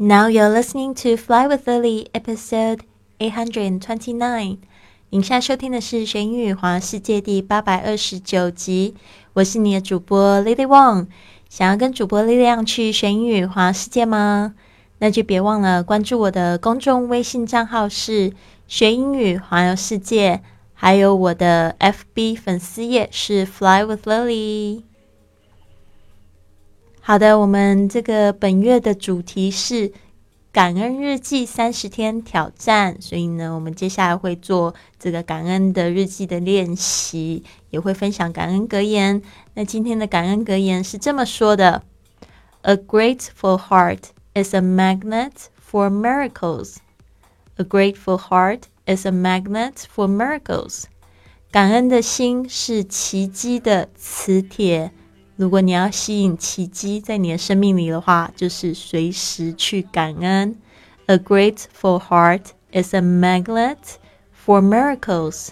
Now you're listening to Fly with Lily, episode eight hundred and twenty-nine. 您现在收听的是《学英语环世界》第八百二十九集。我是你的主播 Lily Wong。想要跟主播力量去学英语环世界吗？那就别忘了关注我的公众微信账号是“学英语环游世界”，还有我的 FB 粉丝页是 “Fly with Lily”。好的，我们这个本月的主题是感恩日记三十天挑战，所以呢，我们接下来会做这个感恩的日记的练习，也会分享感恩格言。那今天的感恩格言是这么说的：“A grateful heart is a magnet for miracles. A grateful heart is a magnet for miracles.” 感恩的心是奇迹的磁铁。如果你要吸引奇迹在你的生命里的话，就是随时去感恩。A grateful heart is a magnet for miracles.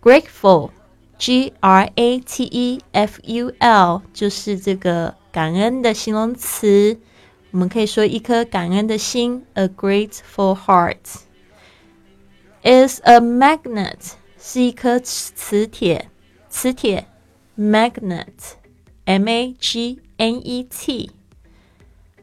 Grateful, G R A T E F U L，就是这个感恩的形容词。我们可以说一颗感恩的心，a grateful heart is a magnet，是一颗磁铁，磁铁，magnet。M A G N E T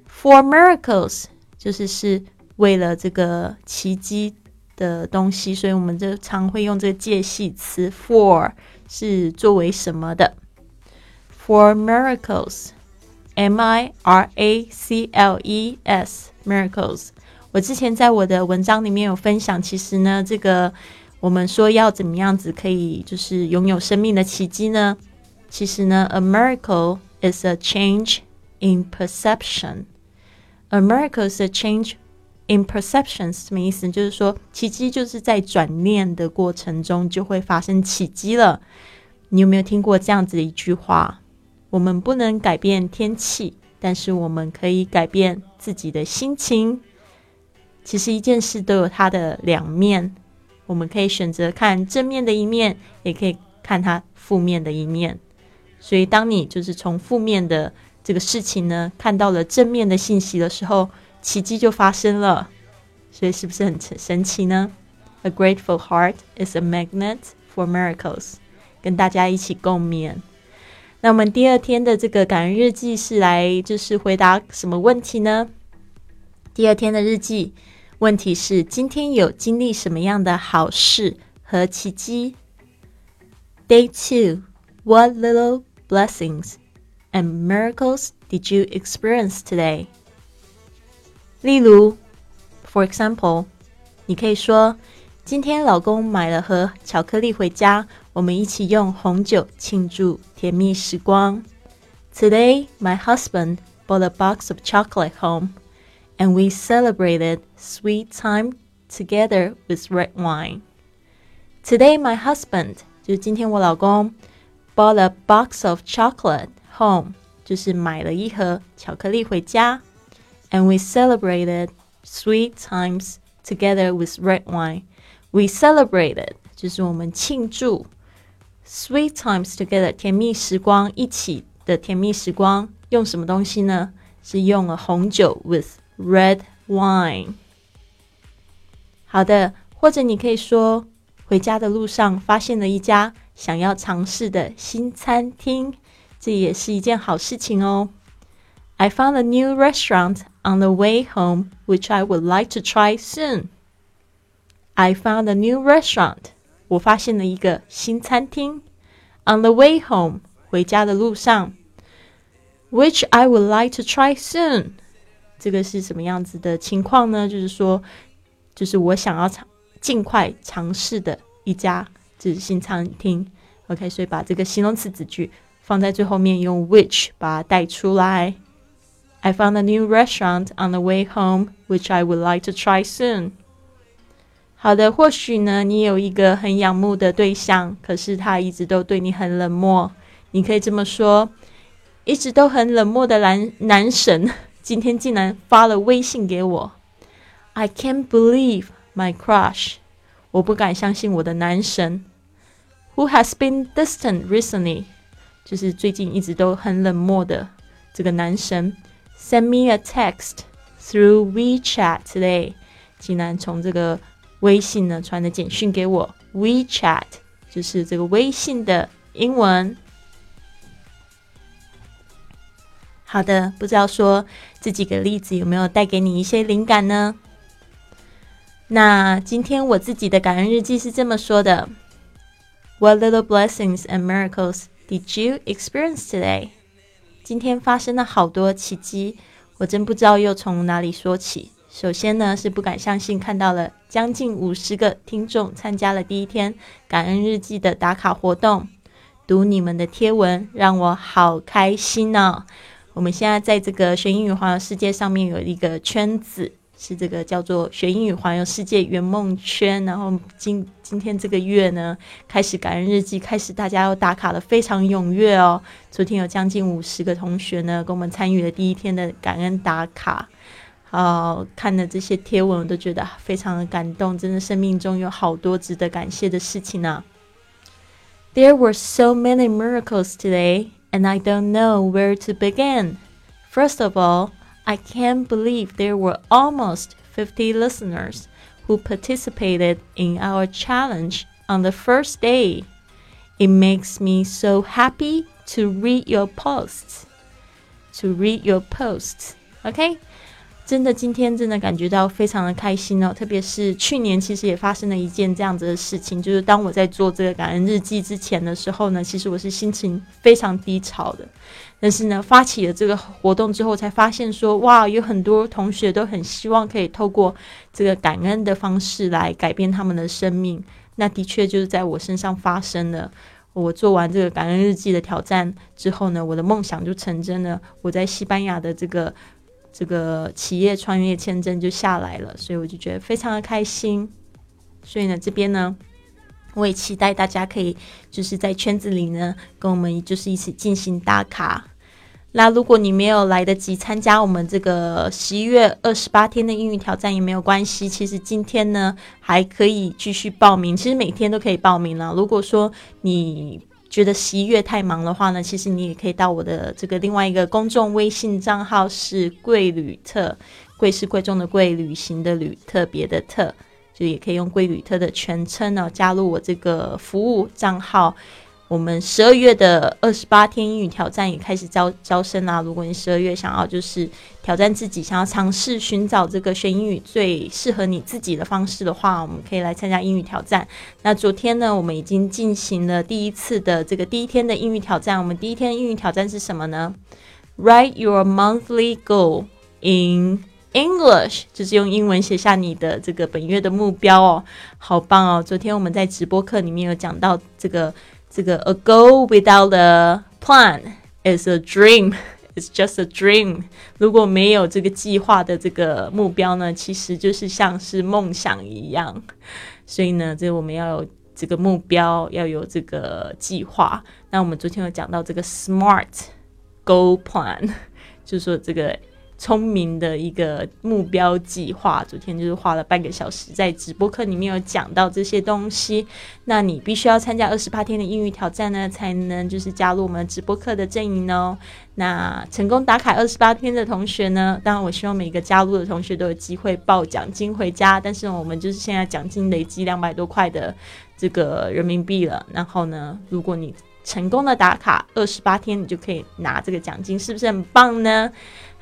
for miracles 就是是为了这个奇迹的东西，所以我们就常会用这个介系词 for 是作为什么的。For miracles, M I R A C L E S miracles。我之前在我的文章里面有分享，其实呢，这个我们说要怎么样子可以就是拥有生命的奇迹呢？其实呢，a miracle is a change in perception. A miracle is a change in perception 什么意思？就是说，奇迹就是在转念的过程中就会发生奇迹了。你有没有听过这样子的一句话？我们不能改变天气，但是我们可以改变自己的心情。其实一件事都有它的两面，我们可以选择看正面的一面，也可以看它负面的一面。所以，当你就是从负面的这个事情呢，看到了正面的信息的时候，奇迹就发生了。所以，是不是很神奇呢？A grateful heart is a magnet for miracles。跟大家一起共勉。那我们第二天的这个感恩日记是来就是回答什么问题呢？第二天的日记问题是：今天有经历什么样的好事和奇迹？Day two, what little blessings and miracles did you experience today? 例如，for example，你可以说：“今天老公买了盒巧克力回家，我们一起用红酒庆祝甜蜜时光。” Today, my husband bought a box of chocolate home, and we celebrated sweet time together with red wine. Today, my husband 就是今天我老公 bought a box of chocolate home，就是买了一盒巧克力回家。And we celebrated sweet times together with red wine. We celebrated 就是我们庆祝 sweet times together 甜蜜时光一起的甜蜜时光，用什么东西呢？是用了红酒 with red wine。好的，或者你可以说，回家的路上发现了一家 想要尝试的新餐厅，这也是一件好事情哦。I found a new restaurant on the way home, which I would like to try soon. I found a new restaurant. 我发现了一个新餐厅。On the way home，回家的路上。Which I would like to try soon。这个是什么样子的情况呢？就是说，就是我想要尝尽快尝试的一家。是新餐厅，OK，所以把这个形容词子句放在最后面，用 which 把它带出来。I found a new restaurant on the way home, which I would like to try soon。好的，或许呢，你有一个很仰慕的对象，可是他一直都对你很冷漠。你可以这么说：一直都很冷漠的男男神，今天竟然发了微信给我。I can't believe my crush。我不敢相信我的男神。Who has been distant recently？就是最近一直都很冷漠的这个男神。Send me a text through WeChat today，竟然从这个微信呢传的简讯给我。WeChat 就是这个微信的英文。好的，不知道说这几个例子有没有带给你一些灵感呢？那今天我自己的感恩日记是这么说的：What little blessings and miracles did you experience today？今天发生了好多奇迹，我真不知道又从哪里说起。首先呢，是不敢相信看到了将近五十个听众参加了第一天感恩日记的打卡活动，读你们的贴文让我好开心哦。我们现在在这个学英语环游世界上面有一个圈子，是这个叫做学英语环游世界圆梦圈。然后今今天这个月呢，开始感恩日记，开始大家要打卡的非常踊跃哦。昨天有将近五十个同学呢，跟我们参与了第一天的感恩打卡。哦，看了这些贴文，我都觉得非常的感动。真的，生命中有好多值得感谢的事情呢。There were so many miracles today, and I don't know where to begin. First of all, I can't believe there were almost 50 listeners who participated in our challenge on the first day. It makes me so happy to read your posts. To read your posts. Okay? 真的，今天真的感觉到非常的开心哦！特别是去年，其实也发生了一件这样子的事情，就是当我在做这个感恩日记之前的时候呢，其实我是心情非常低潮的。但是呢，发起了这个活动之后，才发现说，哇，有很多同学都很希望可以透过这个感恩的方式来改变他们的生命。那的确就是在我身上发生了。我做完这个感恩日记的挑战之后呢，我的梦想就成真了。我在西班牙的这个。这个企业创业签证就下来了，所以我就觉得非常的开心。所以呢，这边呢，我也期待大家可以就是在圈子里呢，跟我们就是一起进行打卡。那如果你没有来得及参加我们这个十一月二十八天的英语挑战也没有关系，其实今天呢还可以继续报名。其实每天都可以报名了。如果说你觉得十一月太忙的话呢，其实你也可以到我的这个另外一个公众微信账号是贵旅特，贵是贵重的贵，旅行的旅，特别的特，就也可以用贵旅特的全称呢，加入我这个服务账号。我们十二月的二十八天英语挑战也开始招招生啦！如果你十二月想要就是挑战自己，想要尝试寻找这个学英语最适合你自己的方式的话，我们可以来参加英语挑战。那昨天呢，我们已经进行了第一次的这个第一天的英语挑战。我们第一天英语挑战是什么呢？Write your monthly goal in English，就是用英文写下你的这个本月的目标哦，好棒哦！昨天我们在直播课里面有讲到这个。这个 a goal without a plan is a dream. It's just a dream. 如果没有这个计划的这个目标呢，其实就是像是梦想一样。所以呢，这我们要有这个目标，要有这个计划。那我们昨天有讲到这个 smart goal plan，就是说这个。聪明的一个目标计划，昨天就是花了半个小时在直播课里面有讲到这些东西。那你必须要参加二十八天的英语挑战呢，才能就是加入我们直播课的阵营哦。那成功打卡二十八天的同学呢，当然我希望每个加入的同学都有机会报奖金回家。但是我们就是现在奖金累积两百多块的这个人民币了。然后呢，如果你成功的打卡二十八天，你就可以拿这个奖金，是不是很棒呢？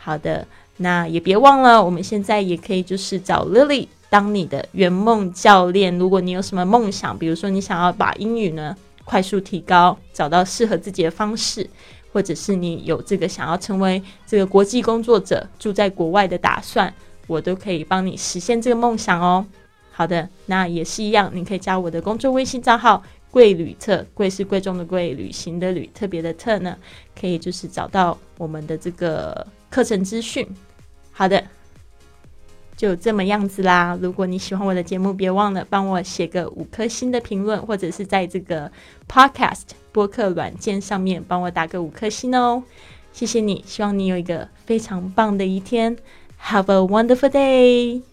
好的，那也别忘了，我们现在也可以就是找 Lily 当你的圆梦教练。如果你有什么梦想，比如说你想要把英语呢快速提高，找到适合自己的方式，或者是你有这个想要成为这个国际工作者，住在国外的打算，我都可以帮你实现这个梦想哦。好的，那也是一样，你可以加我的公众微信账号。贵旅特，贵是贵重的贵，旅行的旅，特别的特呢，可以就是找到我们的这个课程资讯。好的，就这么样子啦。如果你喜欢我的节目，别忘了帮我写个五颗星的评论，或者是在这个 Podcast 播客软件上面帮我打个五颗星哦。谢谢你，希望你有一个非常棒的一天。Have a wonderful day。